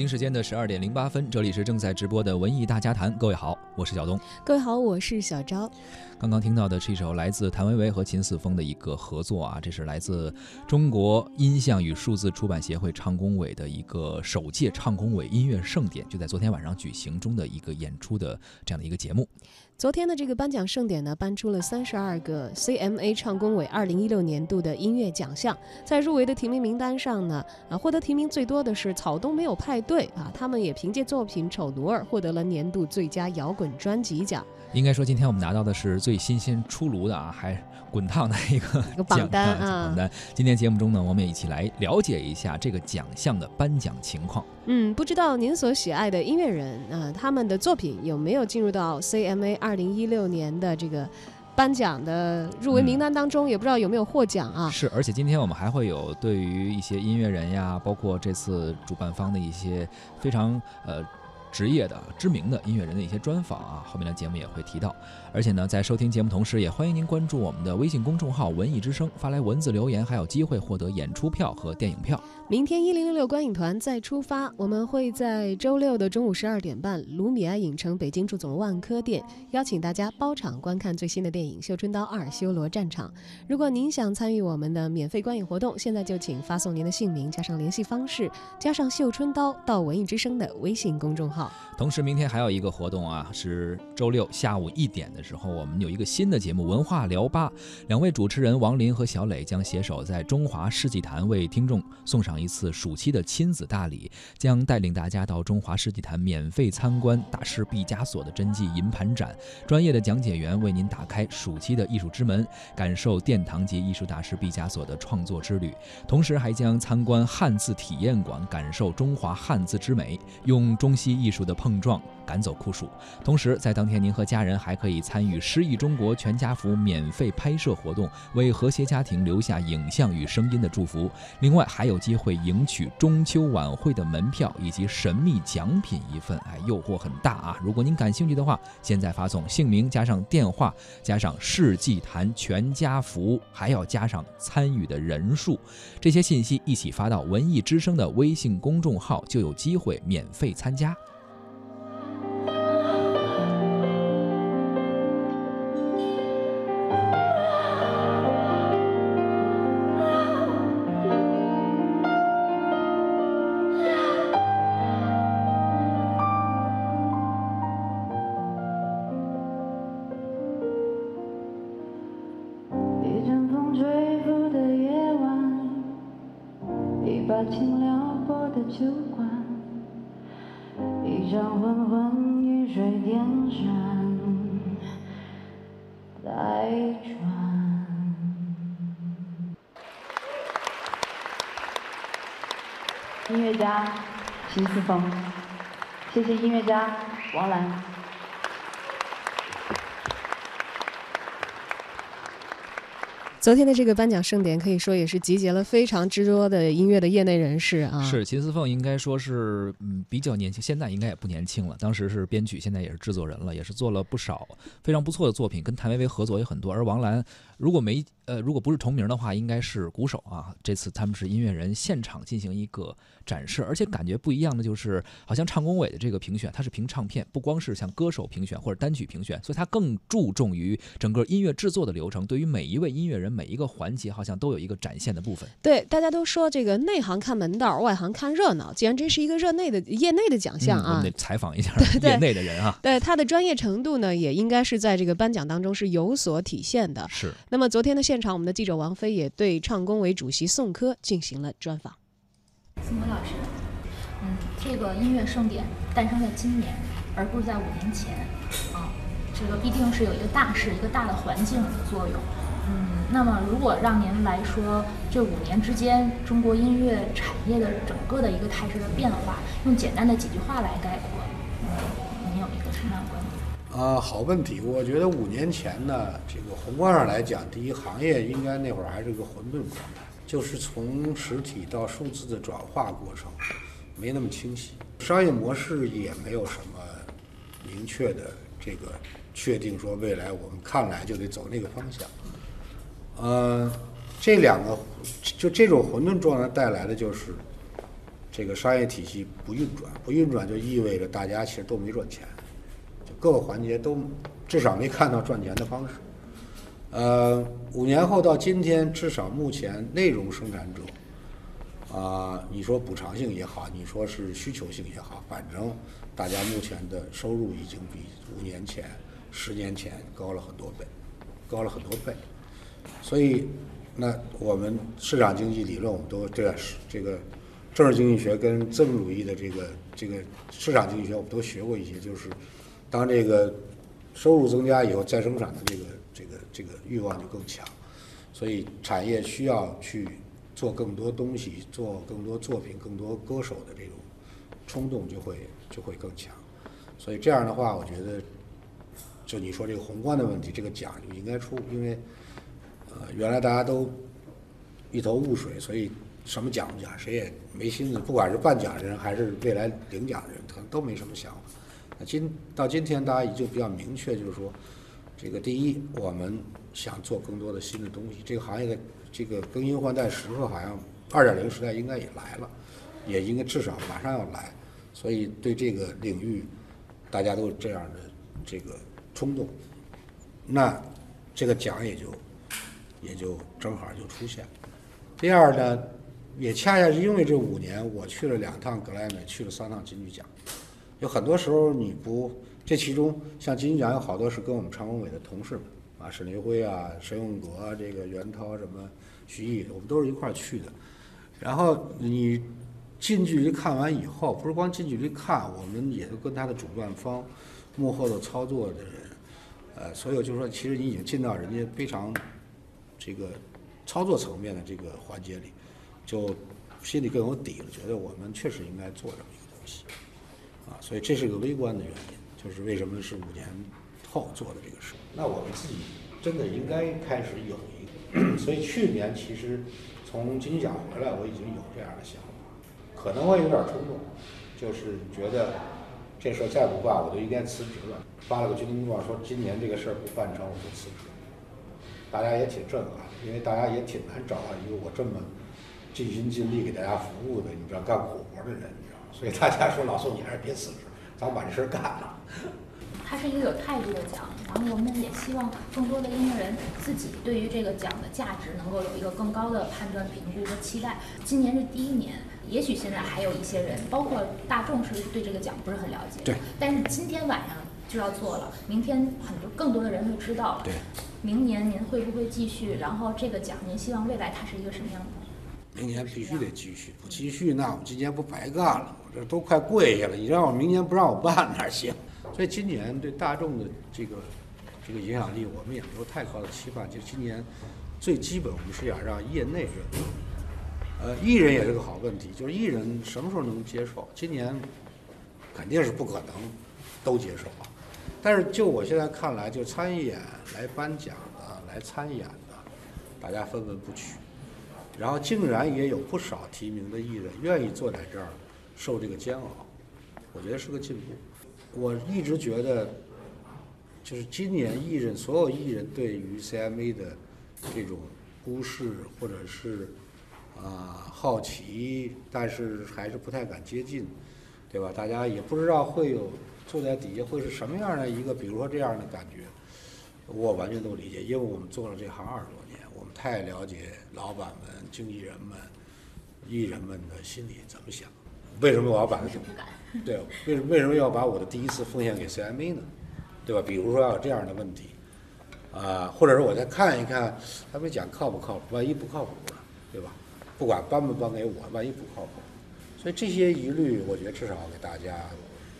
京时间的十二点零八分，这里是正在直播的文艺大家谈。各位好，我是小东。各位好，我是小昭。刚刚听到的是一首来自谭维维和秦四峰的一个合作啊，这是来自中国音像与数字出版协会唱工委的一个首届唱工委音乐盛典，就在昨天晚上举行中的一个演出的这样的一个节目。昨天的这个颁奖盛典呢，颁出了三十二个 CMA 唱工委二零一六年度的音乐奖项。在入围的提名名单上呢，啊，获得提名最多的是草东没有派对啊，他们也凭借作品《丑奴儿》获得了年度最佳摇滚专辑奖。应该说，今天我们拿到的是最新鲜出炉的啊，还滚烫的一个 榜单啊。榜单。今天节目中呢，我们也一起来了解一下这个奖项的颁奖情况。嗯，不知道您所喜爱的音乐人啊，他们的作品有没有进入到 CMA 二零一六年的这个颁奖的入围名单当中？也不知道有没有获奖啊？是，而且今天我们还会有对于一些音乐人呀，包括这次主办方的一些非常呃。职业的知名的音乐人的一些专访啊，后面的节目也会提到。而且呢，在收听节目同时，也欢迎您关注我们的微信公众号“文艺之声”，发来文字留言，还有机会获得演出票和电影票。明天一零六六观影团再出发，我们会在周六的中午十二点半，卢米埃影城北京驻总万科店邀请大家包场观看最新的电影《绣春刀二：修罗战场》。如果您想参与我们的免费观影活动，现在就请发送您的姓名加上联系方式加上“绣春刀”到文艺之声的微信公众号。同时，明天还有一个活动啊，是周六下午一点的时候，我们有一个新的节目《文化聊吧》，两位主持人王林和小磊将携手在中华世纪坛为听众送上一次暑期的亲子大礼，将带领大家到中华世纪坛免费参观大师毕加索的真迹银盘展，专业的讲解员为您打开暑期的艺术之门，感受殿堂级艺术大师毕加索的创作之旅。同时，还将参观汉字体验馆，感受中华汉字之美，用中西艺艺术的。碰撞赶走酷暑，同时在当天您和家人还可以参与诗意中国全家福免费拍摄活动，为和谐家庭留下影像与声音的祝福。另外还有机会赢取中秋晚会的门票以及神秘奖品一份，哎，诱惑很大啊！如果您感兴趣的话，现在发送姓名加上电话加上世纪坛全家福，还要加上参与的人数，这些信息一起发到文艺之声的微信公众号，就有机会免费参加。酒馆，一场昏昏欲睡电闪在转。音乐家秦思峰，谢谢音乐家王兰。昨天的这个颁奖盛典可以说也是集结了非常之多的音乐的业内人士啊。是秦思凤应该说是嗯比较年轻，现在应该也不年轻了。当时是编曲，现在也是制作人了，也是做了不少非常不错的作品，跟谭维维合作也很多。而王兰如果没呃如果不是重名的话，应该是鼓手啊。这次他们是音乐人，现场进行一个展示，而且感觉不一样的就是，好像唱工委的这个评选，它是评唱片，不光是像歌手评选或者单曲评选，所以它更注重于整个音乐制作的流程，对于每一位音乐人。每一个环节好像都有一个展现的部分。对，大家都说这个内行看门道，外行看热闹。既然这是一个热内的业内的奖项啊，我们得采访一下 业内的人啊。对他的专业程度呢，也应该是在这个颁奖当中是有所体现的。是。那么昨天的现场，我们的记者王菲也对唱工委主席宋柯进行了专访。宋柯老师，嗯，这个音乐盛典诞生在今年，而不是在五年前啊，这个必定是有一个大势、一个大的环境的作用。那么如果让您来说这五年之间中国音乐产业的整个的一个态势的变化，用简单的几句话来概括，您有一个什么样的观点？啊，好问题。我觉得五年前呢，这个宏观上来讲，第一行业应该那会儿还是个混沌状态，就是从实体到数字的转化过程没那么清晰，商业模式也没有什么明确的这个确定，说未来我们看来就得走那个方向。呃，这两个就这种混沌状态带来的就是，这个商业体系不运转，不运转就意味着大家其实都没赚钱，就各个环节都至少没看到赚钱的方式。呃，五年后到今天，至少目前内容生产者，啊，你说补偿性也好，你说是需求性也好，反正大家目前的收入已经比五年前、十年前高了很多倍，高了很多倍。所以，那我们市场经济理论，我们都这个是这个政治经济学跟资本主义的这个这个市场经济学，我们都学过一些，就是当这个收入增加以后，再生产的这个。这个这个欲望就更强，所以产业需要去做更多东西，做更多作品，更多歌手的这种冲动就会就会更强。所以这样的话，我觉得，就你说这个宏观的问题，这个奖就应该出，因为呃原来大家都一头雾水，所以什么奖不奖，谁也没心思，不管是办奖的人还是未来领奖的人，可能都没什么想法。那今到今天，大家已经比较明确，就是说。这个第一，我们想做更多的新的东西。这个行业的这个更新换代时刻，好像二点零时代应该也来了，也应该至少马上要来。所以对这个领域，大家都有这样的这个冲动，那这个奖也就也就正好就出现了。第二呢，也恰恰是因为这五年，我去了两趟格莱美，去了三趟金曲奖，有很多时候你不。这其中，像金曲奖有好多是跟我们常文伟的同事们啊，沈立辉啊、沈永国、这个袁涛什么、徐艺，我们都是一块儿去的。然后你近距离看完以后，不是光近距离看，我们也都跟他的主办方、幕后的操作的人，呃，所有就是说，其实你已经进到人家非常这个操作层面的这个环节里，就心里更有底了，觉得我们确实应该做这么一个东西啊，所以这是个微观的原因。就是为什么是五年后做的这个事？那我们自己真的应该开始有一个。所以去年其实从金曲奖回来，我已经有这样的想法，可能会有点冲动，就是觉得这事儿再不办，我就应该辞职了。发了个军令状，说今年这个事儿不办成，我就辞职。大家也挺震撼，因为大家也挺难找到一个我这么尽心尽力给大家服务的，你知道干苦活的人，你知道吗？所以大家说老宋，你还是别辞职。咱把这事儿干了。它是一个有态度的奖，然后我们也希望更多的音乐人自己对于这个奖的价值能够有一个更高的判断、评估和期待。今年是第一年，也许现在还有一些人，包括大众是对这个奖不是很了解。对。但是今天晚上就要做了，明天很多更多的人会知道了。对。明年您会不会继续？然后这个奖您希望未来它是一个什么样的？明年必须得继续，不继续那我们今年不白干了？我这都快跪下了，你让我明年不让我办哪行？所以今年对大众的这个这个影响力，我们也没有太高的期盼。就今年最基本，我们是想让业内人，呃，艺人也是个好问题，就是艺人什么时候能接受？今年肯定是不可能都接受啊。但是就我现在看来，就参演来颁奖的、来参演的，大家纷纷不取。然后竟然也有不少提名的艺人愿意坐在这儿受这个煎熬，我觉得是个进步。我一直觉得，就是今年艺人所有艺人对于 CMA 的这种忽视或者是啊好奇，但是还是不太敢接近，对吧？大家也不知道会有坐在底下会是什么样的一个，比如说这样的感觉，我完全都理解，因为我们做了这行二十多年，我们太了解老板们。经纪人们、艺人们的心里怎么想？为什么我要把它对，为什为什么要把我的第一次奉献给 CMA 呢？对吧？比如说要有这样的问题，啊，或者说我再看一看他们讲靠不靠谱？万一不靠谱呢？对吧？不管颁不颁给我，万一不靠谱，所以这些疑虑，我觉得至少给大家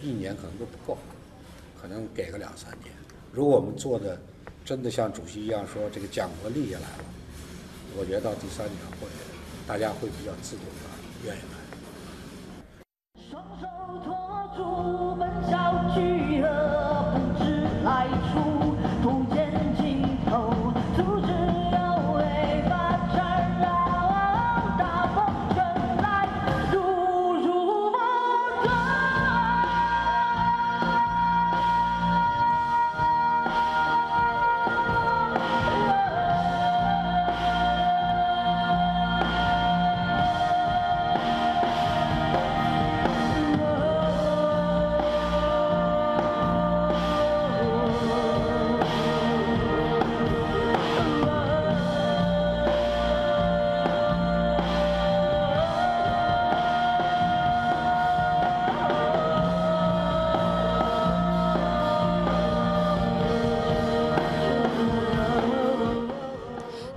一年可能都不够，可能给个两三年。如果我们做的真的像主席一样说，这个奖国立下来了。我觉得到第三年会，大家会比较自动的愿意来。双手托住本小聚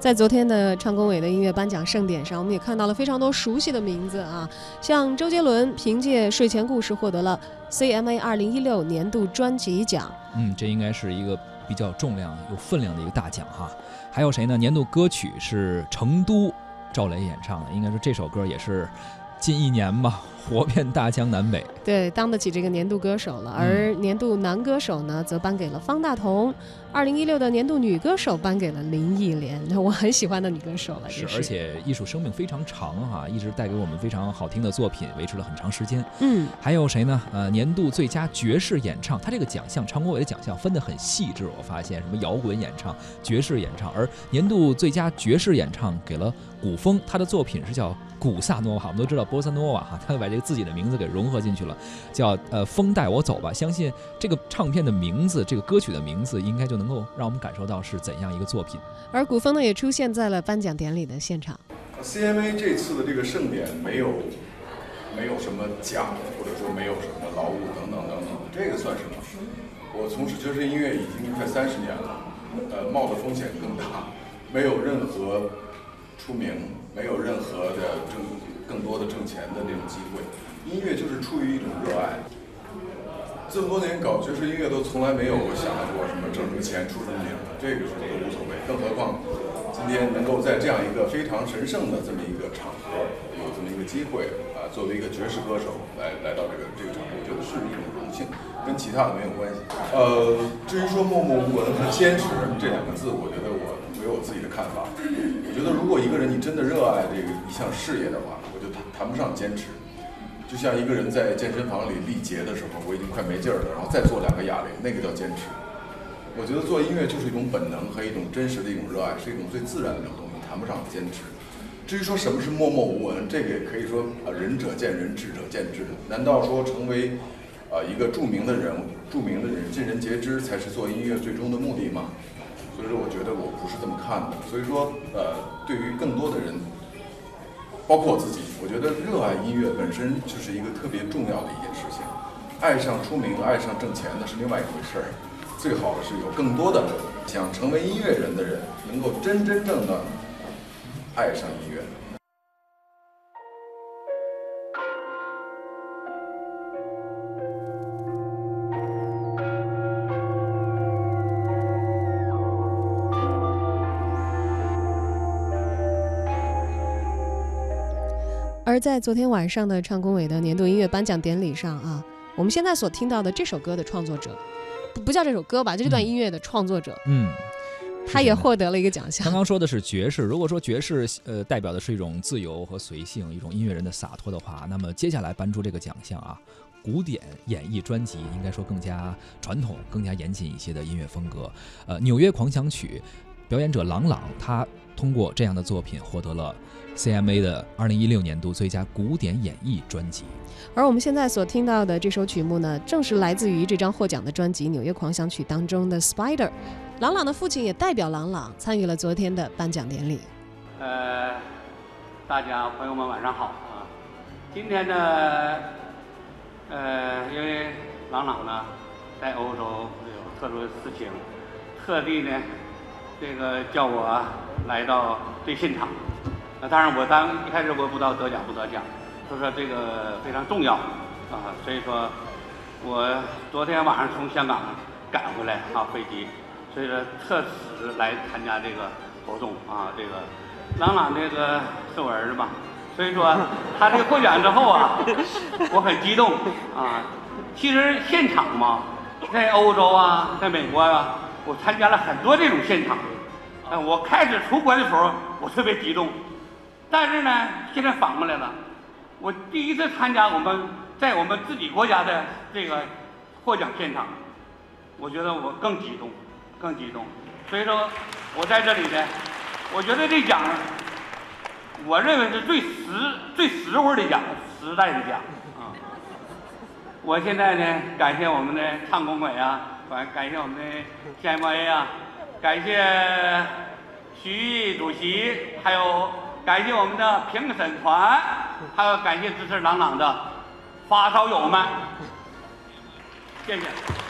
在昨天的唱工委的音乐颁奖盛典上，我们也看到了非常多熟悉的名字啊，像周杰伦凭借《睡前故事》获得了 CMA 二零一六年度专辑奖。嗯，这应该是一个比较重量、有分量的一个大奖哈。还有谁呢？年度歌曲是《成都》，赵雷演唱的，应该说这首歌也是近一年吧。火遍大江南北，对，当得起这个年度歌手了。而年度男歌手呢，则颁给了方大同。二零一六的年度女歌手颁给了林忆莲，我很喜欢的女歌手了。是，而且艺术生命非常长哈，一直带给我们非常好听的作品，维持了很长时间。嗯，还有谁呢？呃，年度最佳爵士演唱，他这个奖项，常国伟的奖项分得很细致。我发现什么摇滚演唱、爵士演唱，而年度最佳爵士演唱给了古风，他的作品是叫。古萨诺瓦，我们都知道波萨诺瓦哈，他把这个自己的名字给融合进去了，叫呃风带我走吧。相信这个唱片的名字，这个歌曲的名字，应该就能够让我们感受到是怎样一个作品。而古风呢，也出现在了颁奖典礼的现场。CMA 这次的这个盛典没有没有什么奖，或者说没有什么劳务等等等等，这个算什么？我从事爵士音乐已经快三十年了，呃，冒的风险更大，没有任何出名。没有任何的挣更多的挣钱的那种机会，音乐就是出于一种热爱。这么多年搞爵士音乐都从来没有想到过什么挣什么钱出什么名，这个是都无所谓。更何况今天能够在这样一个非常神圣的这么一个场合，有这么一个机会啊，作为一个爵士歌手来来到这个这个场合，我觉得是一种荣幸，跟其他的没有关系。呃，至于说默默无闻和坚持这两个字，我觉得我我有我自己的看法。我觉得，如果一个人你真的热爱这个一项事业的话，谈不上坚持。就像一个人在健身房里力竭的时候，我已经快没劲儿了，然后再做两个哑铃，那个叫坚持。我觉得做音乐就是一种本能和一种真实的一种热爱，是一种最自然的一种东西，谈不上坚持。至于说什么是默默无闻，这个也可以说啊，仁者见仁，智者见智。难道说成为啊一个著名的人物、著名的人、尽人皆知，才是做音乐最终的目的吗？所以说，我觉得我不是这么看的。所以说，呃，对于更多的人，包括我自己，我觉得热爱音乐本身就是一个特别重要的一件事情。爱上出名、爱上挣钱那是另外一回事儿。最好的是有更多的想成为音乐人的人，能够真真正正爱上音乐。而在昨天晚上的唱工委的年度音乐颁奖典礼上啊，我们现在所听到的这首歌的创作者，不不叫这首歌吧，就这段音乐的创作者，嗯，他也获得了一个奖项。刚刚说的是爵士，如果说爵士呃代表的是一种自由和随性，一种音乐人的洒脱的话，那么接下来颁出这个奖项啊，古典演绎专辑应该说更加传统、更加严谨一些的音乐风格。呃，纽约狂想曲表演者郎朗，他通过这样的作品获得了。CMA 的二零一六年度最佳古典演绎专辑，而我们现在所听到的这首曲目呢，正是来自于这张获奖的专辑《纽约狂想曲》当中的《Spider》。朗朗的父亲也代表朗朗参与了昨天的颁奖典礼。呃，大家朋友们晚上好啊！今天呢，呃，因为朗朗呢在欧洲有特殊的事情，特地呢这个叫我来到这现场。那当然，我当一开始我不知道得奖不得奖，就说这个非常重要啊，所以说，我昨天晚上从香港赶回来啊飞机，所以说特此来参加这个活动啊。这个朗朗这个是我儿子嘛，所以说他这个获奖之后啊，我很激动啊。其实现场嘛，在欧洲啊，在美国啊，我参加了很多这种现场。嗯，我开始出国的时候，我特别激动。但是呢，现在反过来了。我第一次参加我们在我们自己国家的这个获奖现场，我觉得我更激动，更激动。所以说，我在这里呢，我觉得这奖，我认为是最实、最实惠的奖，实在的奖啊。我现在呢，感谢我们的唱工委啊，感感谢我们的 CMA 啊，感谢徐毅主席，还有。感谢我们的评审团，还有感谢支持朗朗的发烧友们，谢谢。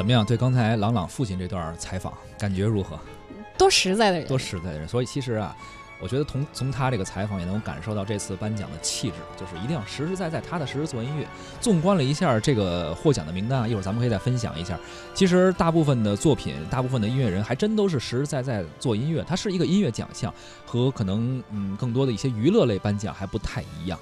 怎么样？对刚才朗朗父亲这段采访感觉如何？多实在的人，多实在的人。所以其实啊。我觉得从从他这个采访也能感受到这次颁奖的气质，就是一定要实实在在、踏踏实实做音乐。纵观了一下这个获奖的名单啊，一会儿咱们可以再分享一下。其实大部分的作品、大部分的音乐人还真都是实实在在做音乐。它是一个音乐奖项，和可能嗯更多的一些娱乐类颁奖还不太一样。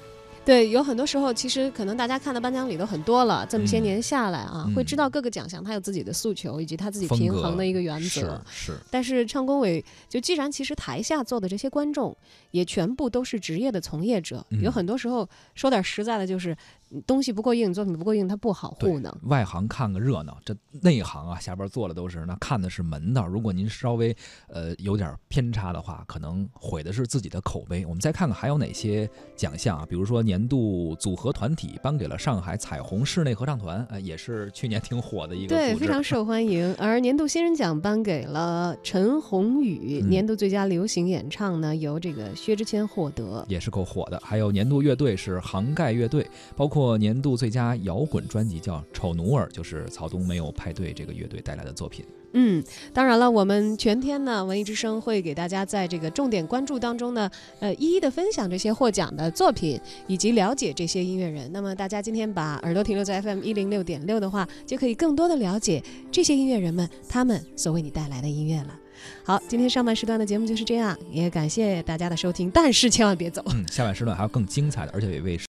对，有很多时候，其实可能大家看的颁奖礼都很多了，这么些年下来啊，会知道各个奖项它有自己的诉求，以及它自己平衡的一个原则。是。但是唱工委就既然其实台下坐的这些观众也全部都是职业的从业者，有很多时候说点实在的，就是。东西不够硬，作品不够硬，它不好糊弄。外行看个热闹，这内行啊，下边坐的都是那看的是门道。如果您稍微呃有点偏差的话，可能毁的是自己的口碑。我们再看看还有哪些奖项啊？比如说年度组合团体颁给了上海彩虹室内合唱团，呃，也是去年挺火的一个对，非常受欢迎。而年度新人奖颁给了陈鸿宇，年度最佳流行演唱呢由这个薛之谦获得，也是够火的。还有年度乐队是杭盖乐队，包括。或年度最佳摇滚专辑叫《丑奴儿》，就是草东没有派对这个乐队带来的作品。嗯，当然了，我们全天呢，文艺之声会给大家在这个重点关注当中呢，呃，一一的分享这些获奖的作品，以及了解这些音乐人。那么大家今天把耳朵停留在 FM 一零六点六的话，就可以更多的了解这些音乐人们他们所为你带来的音乐了。好，今天上半时段的节目就是这样，也感谢大家的收听，但是千万别走，嗯，下半时段还有更精彩的，而且也为。